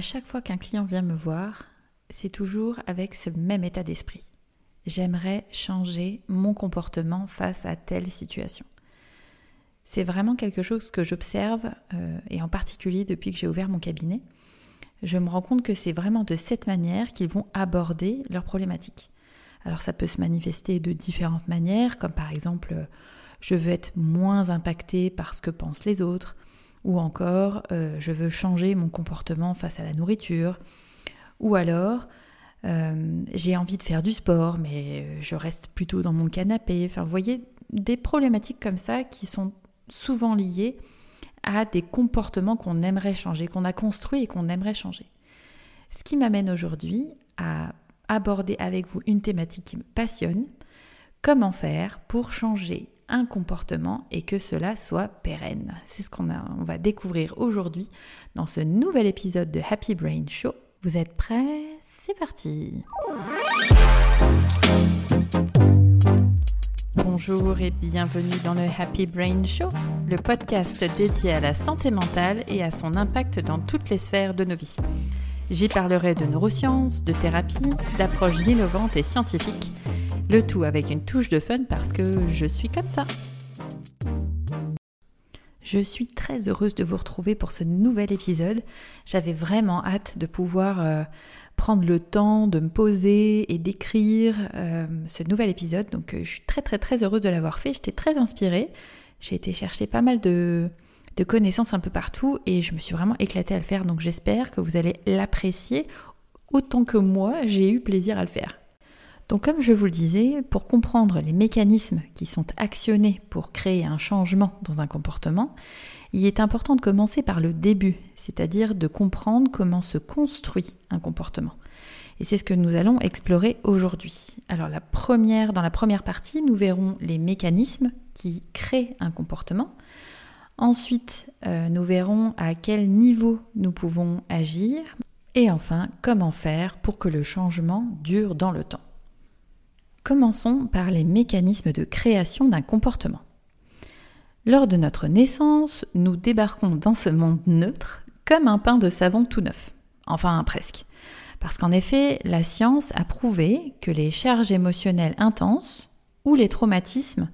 Chaque fois qu'un client vient me voir, c'est toujours avec ce même état d'esprit. J'aimerais changer mon comportement face à telle situation. C'est vraiment quelque chose que j'observe, euh, et en particulier depuis que j'ai ouvert mon cabinet. Je me rends compte que c'est vraiment de cette manière qu'ils vont aborder leurs problématiques. Alors ça peut se manifester de différentes manières, comme par exemple je veux être moins impacté par ce que pensent les autres, ou encore euh, je veux changer mon comportement face à la nourriture, ou alors euh, j'ai envie de faire du sport, mais je reste plutôt dans mon canapé. Enfin, vous voyez, des problématiques comme ça qui sont souvent liées à des comportements qu'on aimerait changer, qu'on a construits et qu'on aimerait changer. Ce qui m'amène aujourd'hui à aborder avec vous une thématique qui me passionne, comment faire pour changer un comportement et que cela soit pérenne. C'est ce qu'on on va découvrir aujourd'hui dans ce nouvel épisode de Happy Brain Show. Vous êtes prêts? C'est parti Bonjour et bienvenue dans le Happy Brain Show, le podcast dédié à la santé mentale et à son impact dans toutes les sphères de nos vies. J'y parlerai de neurosciences, de thérapie, d'approches innovantes et scientifiques, le tout avec une touche de fun parce que je suis comme ça. Je suis très heureuse de vous retrouver pour ce nouvel épisode. J'avais vraiment hâte de pouvoir euh, prendre le temps de me poser et d'écrire euh, ce nouvel épisode. Donc euh, je suis très très très heureuse de l'avoir fait. J'étais très inspirée. J'ai été chercher pas mal de, de, connaissances un peu partout et je me suis vraiment éclatée à le faire. Donc j'espère que vous allez l'apprécier autant que moi j'ai eu plaisir à le faire. Donc comme je vous le disais, pour comprendre les mécanismes qui sont actionnés pour créer un changement dans un comportement, il est important de commencer par le début, c'est-à-dire de comprendre comment se construit un comportement. Et c'est ce que nous allons explorer aujourd'hui. Alors la première, dans la première partie, nous verrons les mécanismes qui créent un comportement. Ensuite, euh, nous verrons à quel niveau nous pouvons agir. Et enfin, comment faire pour que le changement dure dans le temps. Commençons par les mécanismes de création d'un comportement. Lors de notre naissance, nous débarquons dans ce monde neutre comme un pain de savon tout neuf. Enfin, presque. Parce qu'en effet, la science a prouvé que les charges émotionnelles intenses ou les traumatismes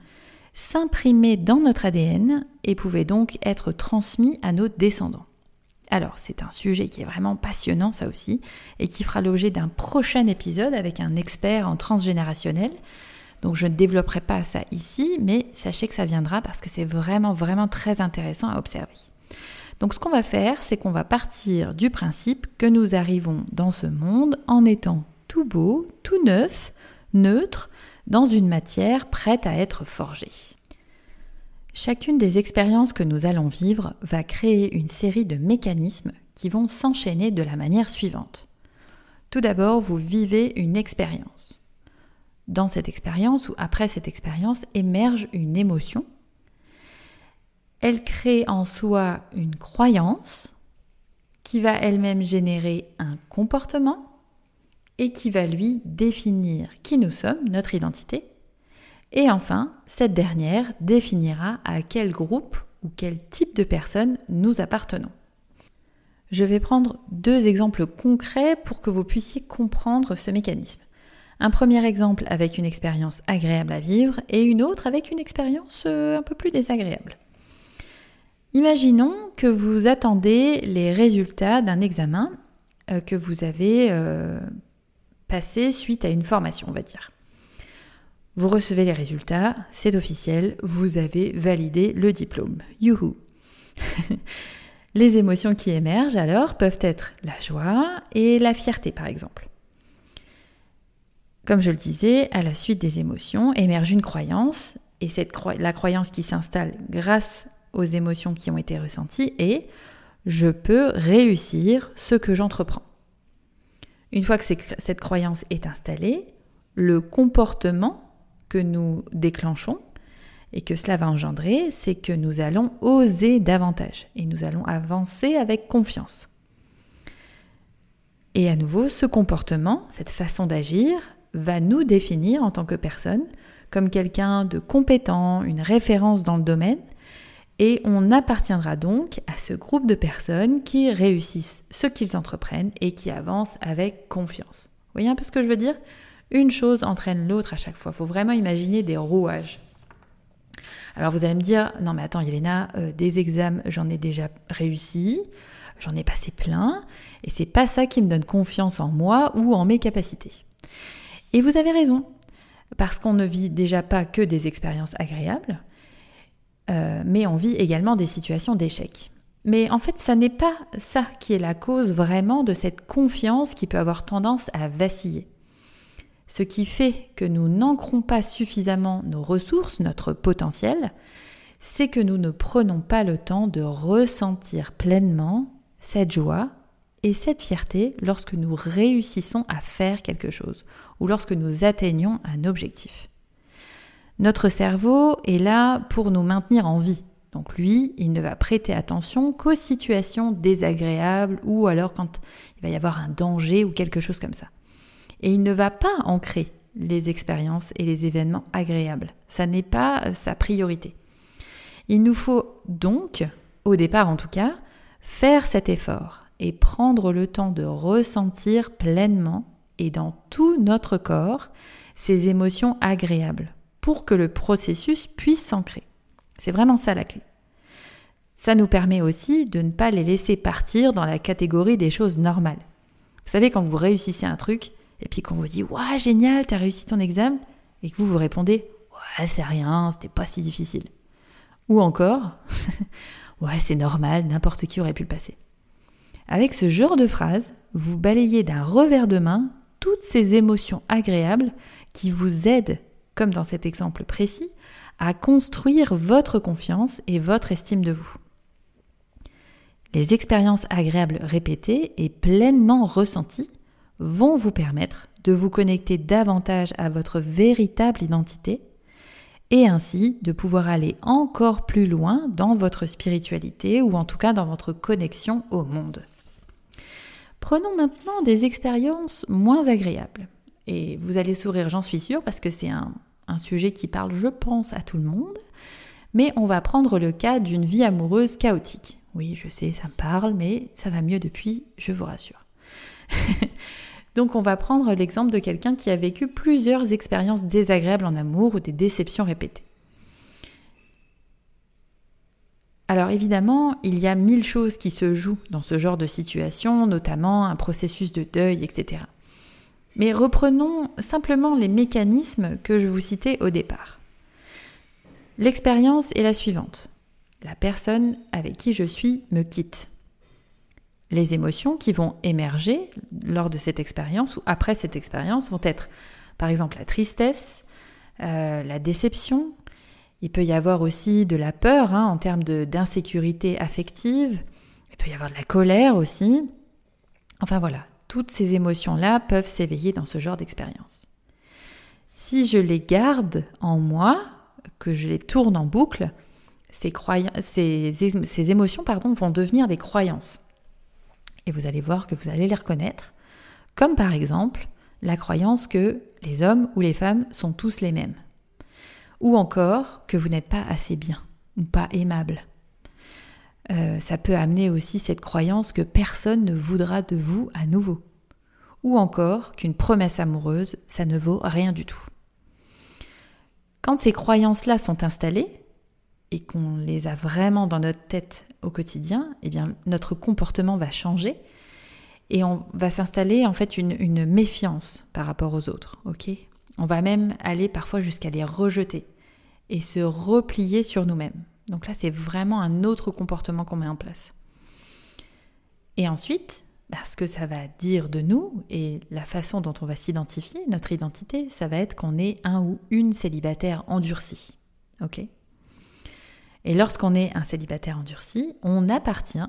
s'imprimaient dans notre ADN et pouvaient donc être transmis à nos descendants. Alors, c'est un sujet qui est vraiment passionnant, ça aussi, et qui fera l'objet d'un prochain épisode avec un expert en transgénérationnel. Donc, je ne développerai pas ça ici, mais sachez que ça viendra parce que c'est vraiment, vraiment très intéressant à observer. Donc, ce qu'on va faire, c'est qu'on va partir du principe que nous arrivons dans ce monde en étant tout beau, tout neuf, neutre, dans une matière prête à être forgée. Chacune des expériences que nous allons vivre va créer une série de mécanismes qui vont s'enchaîner de la manière suivante. Tout d'abord, vous vivez une expérience. Dans cette expérience ou après cette expérience émerge une émotion. Elle crée en soi une croyance qui va elle-même générer un comportement et qui va lui définir qui nous sommes, notre identité, et enfin, cette dernière définira à quel groupe ou quel type de personnes nous appartenons. Je vais prendre deux exemples concrets pour que vous puissiez comprendre ce mécanisme. Un premier exemple avec une expérience agréable à vivre et une autre avec une expérience euh, un peu plus désagréable. Imaginons que vous attendez les résultats d'un examen euh, que vous avez euh, passé suite à une formation, on va dire. Vous recevez les résultats, c'est officiel, vous avez validé le diplôme. Youhou Les émotions qui émergent alors peuvent être la joie et la fierté par exemple. Comme je le disais, à la suite des émotions émerge une croyance, et cette la croyance qui s'installe grâce aux émotions qui ont été ressenties est je peux réussir ce que j'entreprends. Une fois que cette croyance est installée, le comportement nous déclenchons et que cela va engendrer, c'est que nous allons oser davantage et nous allons avancer avec confiance. Et à nouveau, ce comportement, cette façon d'agir, va nous définir en tant que personne comme quelqu'un de compétent, une référence dans le domaine, Et on appartiendra donc à ce groupe de personnes qui réussissent ce qu'ils entreprennent et qui avancent avec confiance. Vous voyez un peu ce que je veux dire? Une chose entraîne l'autre à chaque fois. Il faut vraiment imaginer des rouages. Alors vous allez me dire, non mais attends Yelena, euh, des examens, j'en ai déjà réussi, j'en ai passé plein, et c'est pas ça qui me donne confiance en moi ou en mes capacités. Et vous avez raison, parce qu'on ne vit déjà pas que des expériences agréables, euh, mais on vit également des situations d'échec. Mais en fait, ça n'est pas ça qui est la cause vraiment de cette confiance qui peut avoir tendance à vaciller. Ce qui fait que nous n'ancrons pas suffisamment nos ressources, notre potentiel, c'est que nous ne prenons pas le temps de ressentir pleinement cette joie et cette fierté lorsque nous réussissons à faire quelque chose ou lorsque nous atteignons un objectif. Notre cerveau est là pour nous maintenir en vie. Donc lui, il ne va prêter attention qu'aux situations désagréables ou alors quand il va y avoir un danger ou quelque chose comme ça. Et il ne va pas ancrer les expériences et les événements agréables. Ça n'est pas sa priorité. Il nous faut donc, au départ en tout cas, faire cet effort et prendre le temps de ressentir pleinement et dans tout notre corps ces émotions agréables pour que le processus puisse s'ancrer. C'est vraiment ça la clé. Ça nous permet aussi de ne pas les laisser partir dans la catégorie des choses normales. Vous savez, quand vous réussissez un truc, et puis qu'on vous dit Waouh, génial, t'as réussi ton examen, et que vous vous répondez Ouais, c'est rien, c'était pas si difficile. Ou encore Ouais, c'est normal, n'importe qui aurait pu le passer. Avec ce genre de phrase, vous balayez d'un revers de main toutes ces émotions agréables qui vous aident comme dans cet exemple précis, à construire votre confiance et votre estime de vous. Les expériences agréables répétées et pleinement ressenties vont vous permettre de vous connecter davantage à votre véritable identité et ainsi de pouvoir aller encore plus loin dans votre spiritualité ou en tout cas dans votre connexion au monde. Prenons maintenant des expériences moins agréables. Et vous allez sourire, j'en suis sûre, parce que c'est un, sujet qui parle, je pense, à tout le monde. Mais on va prendre le cas d'une vie amoureuse chaotique. Oui, je sais, ça me parle, mais ça va mieux depuis, je vous rassure. Donc on va prendre l'exemple de quelqu'un qui a vécu plusieurs expériences désagréables en amour ou des déceptions répétées. Alors évidemment, il y a mille choses qui se jouent dans ce genre de situation, notamment un processus de deuil, etc. Mais reprenons simplement les mécanismes que je vous citais au départ. L'expérience est la suivante. La personne avec qui je suis me quitte. Les émotions qui vont émerger lors de cette expérience ou après cette expérience vont être par exemple la tristesse, euh, la déception, il peut y avoir aussi de la peur hein, en termes d'insécurité affective, il peut y avoir de la colère aussi. Enfin voilà, toutes ces émotions-là peuvent s'éveiller dans ce genre d'expérience. Si je les garde en moi, que je les tourne en boucle, ces, ces, émotions pardon, vont devenir des croyances. Et vous allez voir que vous allez les reconnaître, comme par exemple la croyance que les hommes ou les femmes sont tous les mêmes. Ou encore que vous n'êtes pas assez bien ou pas aimable. Euh, ça peut amener aussi cette croyance que personne ne voudra de vous à nouveau. Ou encore qu'une promesse amoureuse, ça ne vaut rien du tout. Quand ces croyances-là sont installées, et qu'on les a vraiment dans notre tête au quotidien, eh bien notre comportement va changer et on va s'installer en fait une, méfiance par rapport aux autres. On va même aller parfois jusqu'à les rejeter et se replier sur nous-mêmes. Donc là, c'est vraiment un autre comportement qu'on met en place. Et ensuite, bah, ce que ça va dire de nous et la façon dont on va s'identifier, notre identité, ça va être qu'on est un ou une célibataire endurcie. Et lorsqu'on est un célibataire endurci, on appartient,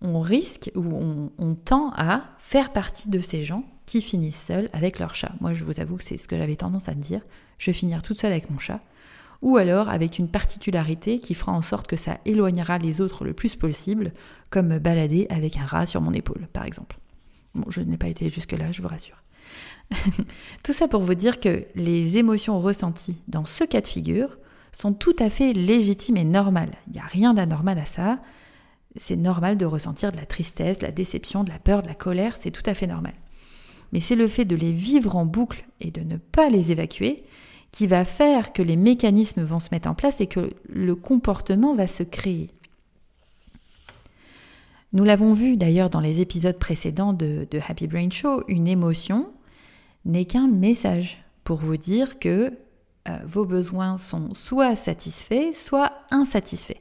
on risque ou on, tend à faire partie de ces gens qui finissent seuls avec leur chat. Moi, je vous avoue que c'est ce que j'avais tendance à me dire. Je vais finir toute seule avec mon chat ou alors avec une particularité qui fera en sorte que ça éloignera les autres le plus possible, comme me balader avec un rat sur mon épaule, par exemple. Bon, je n'ai pas été jusque-là, je vous rassure. Tout ça pour vous dire que les émotions ressenties dans ce cas de figure sont tout à fait légitimes et normales. Il n'y a rien d'anormal à ça. C'est normal de ressentir de la tristesse, de la déception, de la peur, de la colère, c'est tout à fait normal. Mais c'est le fait de les vivre en boucle et de ne pas les évacuer qui va faire que les mécanismes vont se mettre en place et que le comportement va se créer. Nous l'avons vu d'ailleurs dans les épisodes précédents de, Happy Brain Show, une émotion n'est qu'un message pour vous dire que euh, vos besoins sont soit satisfaits, soit insatisfaits.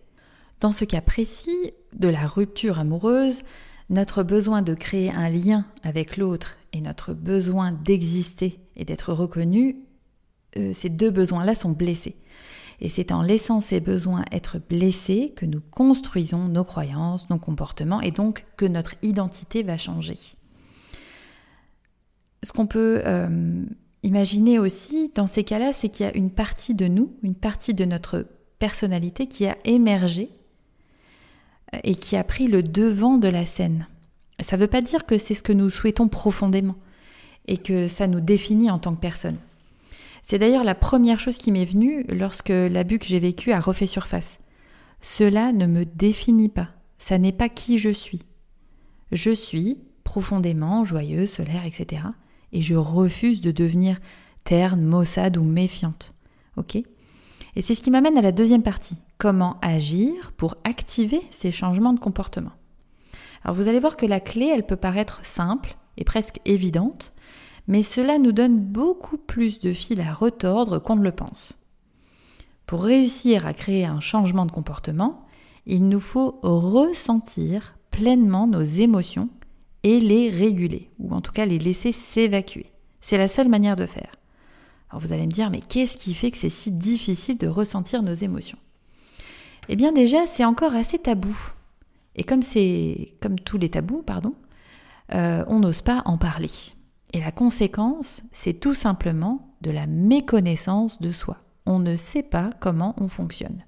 Dans ce cas précis de la rupture amoureuse, notre besoin de créer un lien avec l'autre et notre besoin d'exister et d'être reconnu, euh, ces deux besoins-là sont blessés. Et c'est en laissant ces besoins être blessés que nous construisons nos croyances, nos comportements, et donc que notre identité va changer. Ce qu'on peut euh, imaginer aussi dans ces cas-là, c'est qu'il y a une partie de nous, une partie de notre personnalité qui a émergé euh, et qui a pris le devant de la scène. Ça ne veut pas dire que c'est ce que nous souhaitons profondément et que ça nous définit en tant que personne. C'est d'ailleurs la première chose qui m'est venue lorsque l'abus que j'ai vécu a refait surface. Cela ne me définit pas, ça n'est pas qui je suis. Je suis profondément joyeuse, solaire, etc. Et je refuse de devenir terne, maussade ou méfiante. Ok? Et c'est ce qui m'amène à la deuxième partie. Comment agir pour activer ces changements de comportement? Alors vous allez voir que la clé, elle peut paraître simple et presque évidente, mais cela nous donne beaucoup plus de fil à retordre qu'on ne le pense. Pour réussir à créer un changement de comportement, il nous faut ressentir pleinement nos émotions et les réguler, ou en tout cas les laisser s'évacuer. C'est la seule manière de faire. Alors vous allez me dire, mais qu'est-ce qui fait que c'est si difficile de ressentir nos émotions? Eh bien déjà, c'est encore assez tabou. Et comme c'est comme tous les tabous, pardon, euh, on n'ose pas en parler. Et la conséquence, c'est tout simplement de la méconnaissance de soi. On ne sait pas comment on fonctionne.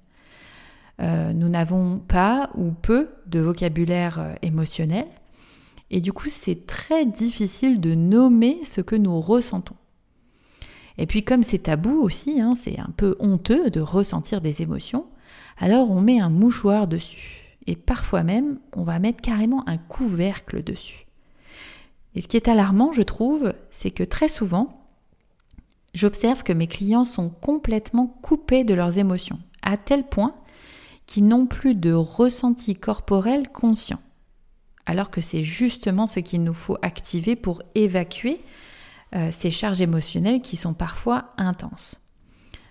Euh, nous n'avons pas ou peu de vocabulaire euh, émotionnel et du coup c'est très difficile de nommer ce que nous ressentons. Et puis comme c'est tabou aussi, hein, c'est un peu honteux de ressentir des émotions, alors on met un mouchoir dessus. Et parfois même, on va mettre carrément un couvercle dessus. Et ce qui est alarmant, je trouve, c'est que très souvent, j'observe que mes clients sont complètement coupés de leurs émotions, à tel point qu'ils n'ont plus de ressenti corporel conscient. Alors que c'est justement ce qu'il nous faut activer pour évacuer euh, ces charges émotionnelles qui sont parfois intenses.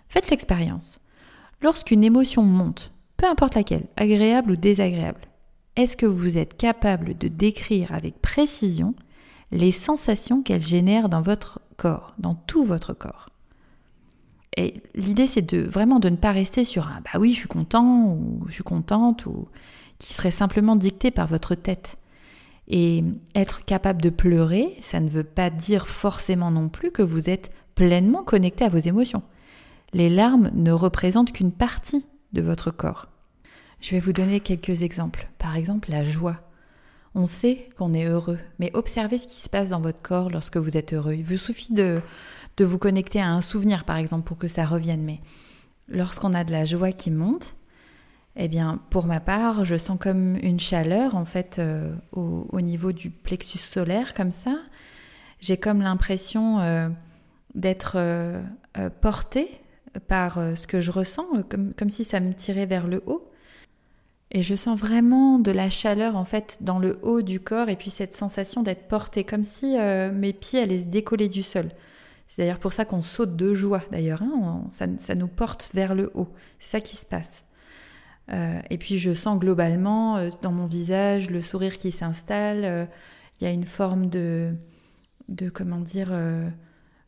Faites l'expérience. Lorsqu'une émotion monte, peu importe laquelle, agréable ou désagréable, est-ce que vous êtes capable de décrire avec précision les sensations qu'elle génère dans votre corps, dans tout votre corps? Et l'idée, c'est de vraiment de ne pas rester sur un bah oui, je suis content ou je suis contente ou qui serait simplement dicté par votre tête. Et être capable de pleurer, ça ne veut pas dire forcément non plus que vous êtes pleinement connecté à vos émotions. Les larmes ne représentent qu'une partie de votre corps. Je vais vous donner quelques exemples. Par exemple, la joie. On sait qu'on est heureux, mais observez ce qui se passe dans votre corps lorsque vous êtes heureux. Il vous suffit de, de vous connecter à un souvenir, par exemple, pour que ça revienne. Mais lorsqu'on a de la joie qui monte, eh bien, pour ma part, je sens comme une chaleur, en fait, euh, au, niveau du plexus solaire, comme ça. J'ai comme l'impression euh, d'être euh, portée par ce que je ressens, comme, comme si ça me tirait vers le haut. Et je sens vraiment de la chaleur en fait dans le haut du corps et puis cette sensation d'être portée comme si euh, mes pieds allaient se décoller du sol. C'est d'ailleurs pour ça qu'on saute de joie d'ailleurs, hein. ça, nous porte vers le haut. C'est ça qui se passe. Euh, et puis je sens globalement euh, dans mon visage le sourire qui s'installe. Il y a une forme de, de comment dire,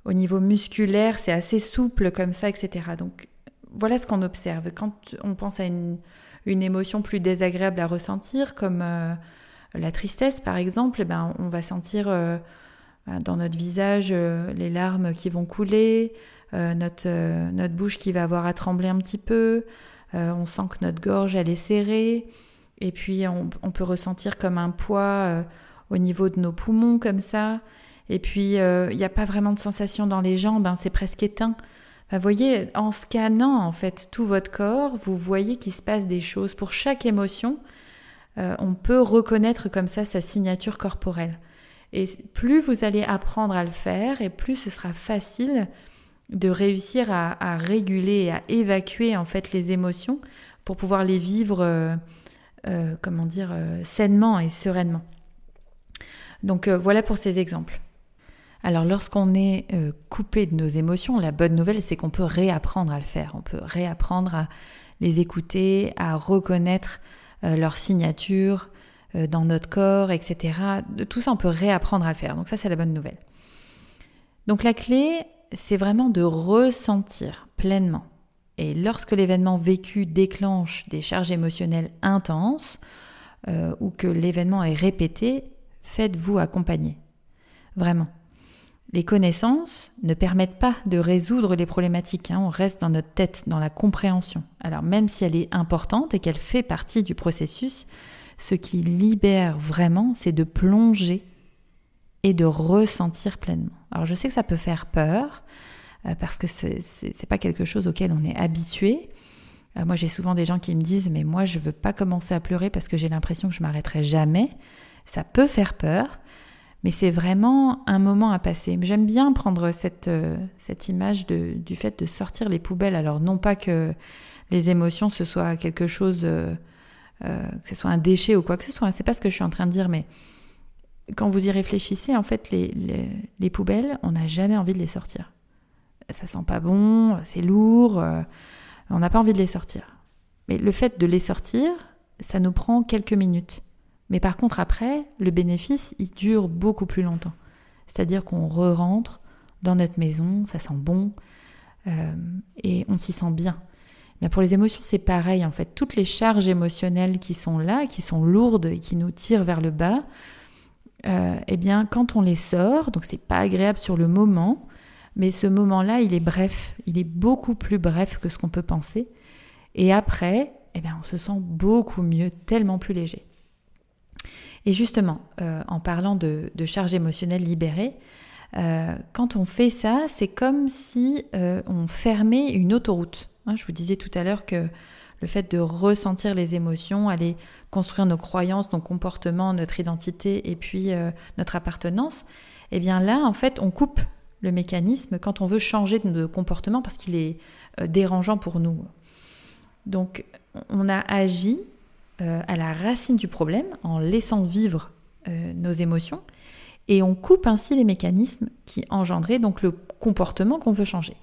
au niveau musculaire, c'est assez souple comme ça, etc. Donc voilà ce qu'on observe. Quand on pense à une une émotion plus désagréable à ressentir, comme euh, la tristesse par exemple, eh ben, on va sentir euh, ben, dans notre visage euh, les larmes qui vont couler, notre, notre bouche qui va avoir à trembler un petit peu, on sent que notre gorge elle est serrée, et puis on, peut ressentir comme un poids au niveau de nos poumons comme ça. Et puis, il n'y a pas vraiment de sensation dans les jambes, hein, c'est presque éteint. Vous voyez, en scannant en fait tout votre corps, vous voyez qu'il se passe des choses. Pour chaque émotion, euh, on peut reconnaître comme ça sa signature corporelle. Et plus vous allez apprendre à le faire, et plus ce sera facile de réussir à, réguler et à évacuer en fait les émotions pour pouvoir les vivre, euh, euh, comment dire, sainement et sereinement. Donc voilà pour ces exemples. Alors lorsqu'on est euh, coupé de nos émotions, la bonne nouvelle c'est qu'on peut réapprendre à le faire, on peut réapprendre à les écouter, à reconnaître euh, leur signature euh, dans notre corps, etc. Tout ça on peut réapprendre à le faire, donc ça c'est la bonne nouvelle. Donc la clé c'est vraiment de ressentir pleinement. Et lorsque l'événement vécu déclenche des charges émotionnelles intenses ou que l'événement est répété, faites-vous accompagner. Vraiment. Les connaissances ne permettent pas de résoudre les problématiques, hein. on reste dans notre tête, dans la compréhension. Alors même si elle est importante et qu'elle fait partie du processus, ce qui libère vraiment, c'est de plonger et de ressentir pleinement. Alors je sais que ça peut faire peur, euh, parce que c'est n'est pas quelque chose auquel on est habitué. Euh, moi j'ai souvent des gens qui me disent mais moi je veux pas commencer à pleurer parce que j'ai l'impression que je m'arrêterai jamais. Ça peut faire peur, mais c'est vraiment un moment à passer. J'aime bien prendre cette, euh, cette image de, du fait de sortir les poubelles. Alors non pas que les émotions ce soit quelque chose, que ce soit un déchet ou quoi que ce soit, c'est pas ce que je suis en train de dire, mais quand vous y réfléchissez, en fait, les, les, poubelles, on n'a jamais envie de les sortir. Ça sent pas bon, c'est lourd, on n'a pas envie de les sortir. Mais le fait de les sortir, ça nous prend quelques minutes. Mais par contre, après, le bénéfice, il dure beaucoup plus longtemps. C'est-à-dire qu'on re-rentre dans notre maison, ça sent bon, euh, et on s'y sent bien. Mais pour les émotions, c'est pareil en fait. Toutes les charges émotionnelles qui sont là, qui sont lourdes et qui nous tirent vers le bas, euh, eh bien, quand on les sort, donc c'est pas agréable sur le moment, mais ce moment-là, il est bref, il est beaucoup plus bref que ce qu'on peut penser. Et après, eh bien, on se sent beaucoup mieux, tellement plus léger. Et justement, euh, en parlant de, charge émotionnelle libérée, euh, quand on fait ça, c'est comme si on fermait une autoroute. Hein, je vous disais tout à l'heure que le fait de ressentir les émotions, aller construire nos croyances, nos comportements, notre identité et puis notre appartenance, eh bien là, en fait, on coupe le mécanisme quand on veut changer de comportement parce qu'il est dérangeant pour nous. Donc, on a agi euh, à la racine du problème en laissant vivre euh, nos émotions et on coupe ainsi les mécanismes qui engendraient donc le comportement qu'on veut changer.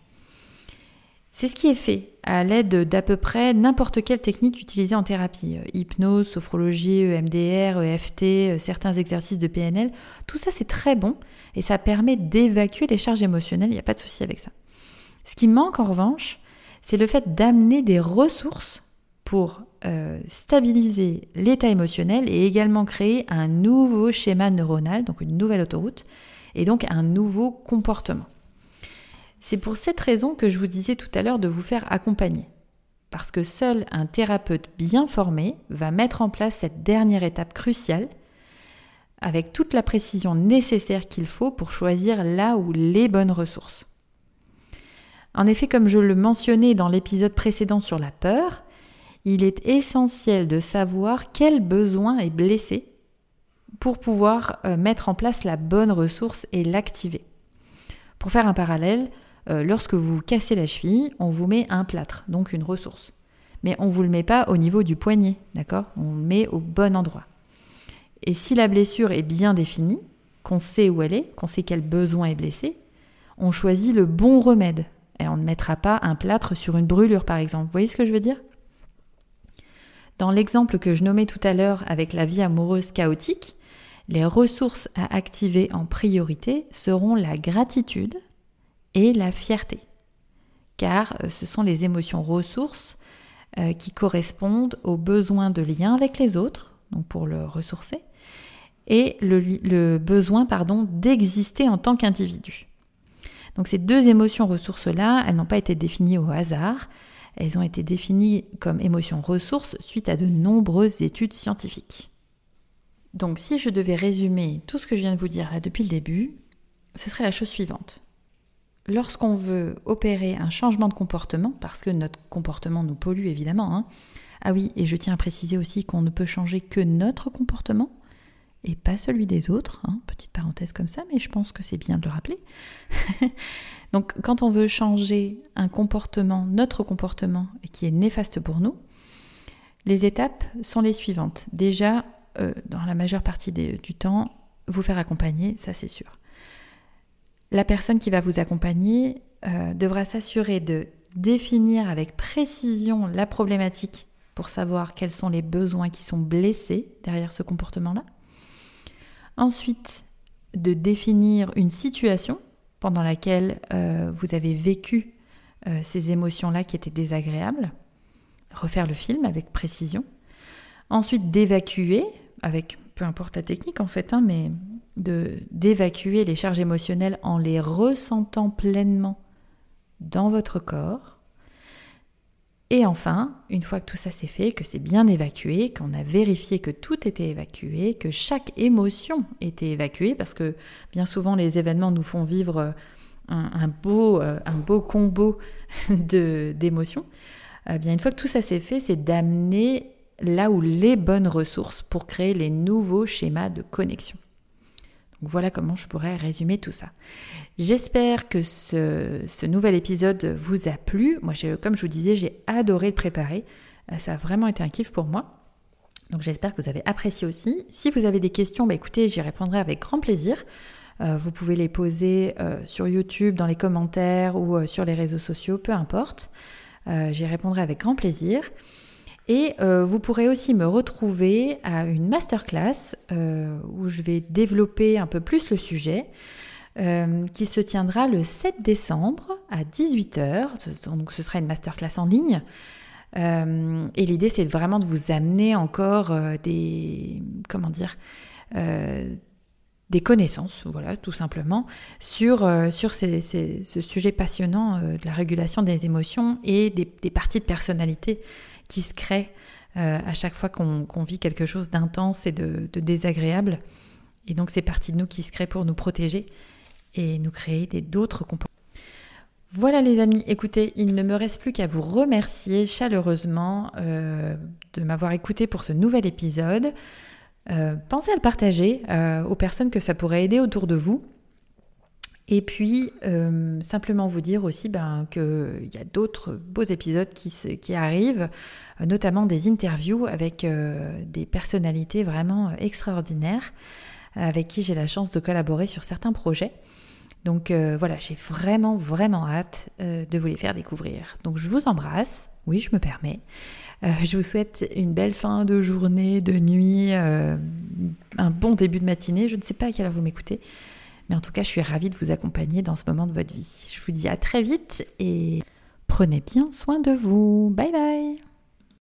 C'est ce qui est fait à l'aide d'à peu près n'importe quelle technique utilisée en thérapie. Euh, hypnose, sophrologie, EMDR, EFT, certains exercices de PNL. Tout ça, c'est très bon et ça permet d'évacuer les charges émotionnelles. Il n'y a pas de souci avec ça. Ce qui manque en revanche, c'est le fait d'amener des ressources pour euh, stabiliser l'état émotionnel et également créer un nouveau schéma neuronal, donc une nouvelle autoroute, et donc un nouveau comportement. C'est pour cette raison que je vous disais tout à l'heure de vous faire accompagner. Parce que seul un thérapeute bien formé va mettre en place cette dernière étape cruciale avec toute la précision nécessaire qu'il faut pour choisir là où les bonnes ressources. En effet, comme je le mentionnais dans l'épisode précédent sur la peur, il est essentiel de savoir quel besoin est blessé pour pouvoir euh, mettre en place la bonne ressource et l'activer. Pour faire un parallèle, euh, lorsque vous cassez la cheville, on vous met un plâtre, donc une ressource. Mais on ne vous le met pas au niveau du poignet, d'accord? On le met au bon endroit. Et si la blessure est bien définie, qu'on sait où elle est, qu'on sait quel besoin est blessé, on choisit le bon remède. Et on ne mettra pas un plâtre sur une brûlure, par exemple. Vous voyez ce que je veux dire? Dans l'exemple que je nommais tout à l'heure avec la vie amoureuse chaotique, les ressources à activer en priorité seront la gratitude et la fierté, car euh, ce sont les émotions ressources euh, qui correspondent aux besoins de lien avec les autres, donc pour le ressourcer, et le, le besoin pardon d'exister en tant qu'individu. Donc ces deux émotions ressources-là, elles n'ont pas été définies au hasard, elles ont été définies comme émotions ressources suite à de nombreuses études scientifiques. Donc si je devais résumer tout ce que je viens de vous dire là depuis le début, ce serait la chose suivante. Lorsqu'on veut opérer un changement de comportement, parce que notre comportement nous pollue évidemment, hein, ah oui, et je tiens à préciser aussi qu'on ne peut changer que notre comportement et pas celui des autres, hein, petite parenthèse comme ça, mais je pense que c'est bien de le rappeler. Donc quand on veut changer un comportement, notre comportement, et qui est néfaste pour nous, les étapes sont les suivantes. Déjà, euh, dans la majeure partie du temps, vous faire accompagner, ça c'est sûr. La personne qui va vous accompagner euh, devra s'assurer de définir avec précision la problématique pour savoir quels sont les besoins qui sont blessés derrière ce comportement-là. Ensuite, de définir une situation pendant laquelle euh, vous avez vécu euh, ces émotions-là qui étaient désagréables. Refaire le film avec précision. Ensuite, d'évacuer, avec peu importe la technique en fait, hein, mais d'évacuer les charges émotionnelles en les ressentant pleinement dans votre corps. Et enfin, une fois que tout ça s'est fait, que c'est bien évacué, qu'on a vérifié que tout était évacué, que chaque émotion était évacuée, parce que bien souvent les événements nous font vivre un, beau, un beau combo d'émotions, eh bien une fois que tout ça s'est fait, c'est d'amener là où les bonnes ressources pour créer les nouveaux schémas de connexion voilà comment je pourrais résumer tout ça. J'espère que ce, nouvel épisode vous a plu. Moi, comme je vous disais, j'ai adoré le préparer. Euh, ça a vraiment été un kiff pour moi. Donc j'espère que vous avez apprécié aussi. Si vous avez des questions, bah, écoutez, j'y répondrai avec grand plaisir. Euh, vous pouvez les poser euh, sur YouTube, dans les commentaires ou sur les réseaux sociaux, peu importe. j'y répondrai avec grand plaisir. Et euh, vous pourrez aussi me retrouver à une masterclass euh, où je vais développer un peu plus le sujet, euh, qui se tiendra le 7 décembre à 18h. Donc ce sera une masterclass en ligne. et l'idée, c'est vraiment de vous amener encore des, comment dire, des connaissances, voilà, tout simplement, sur, sur ce sujet passionnant de la régulation des émotions et des, des parties de personnalité qui se crée euh, à chaque fois qu'on vit quelque chose d'intense et de, désagréable. Et donc c'est partie de nous qui se crée pour nous protéger et nous créer d'autres comportements. Voilà les amis, écoutez, il ne me reste plus qu'à vous remercier chaleureusement euh, de m'avoir écouté pour ce nouvel épisode. Euh, pensez à le partager aux personnes que ça pourrait aider autour de vous. Et puis, euh, simplement vous dire aussi ben, qu'il y a d'autres beaux épisodes qui, qui arrivent, euh, notamment des interviews avec euh, des personnalités vraiment extraordinaires, avec qui j'ai la chance de collaborer sur certains projets. Donc voilà, j'ai vraiment, vraiment hâte de vous les faire découvrir. Donc je vous embrasse, oui, je me permets. je vous souhaite une belle fin de journée, de nuit, un bon début de matinée. Je ne sais pas à quelle heure vous m'écoutez. Mais en tout cas, je suis ravie de vous accompagner dans ce moment de votre vie. Je vous dis à très vite et prenez bien soin de vous. Bye bye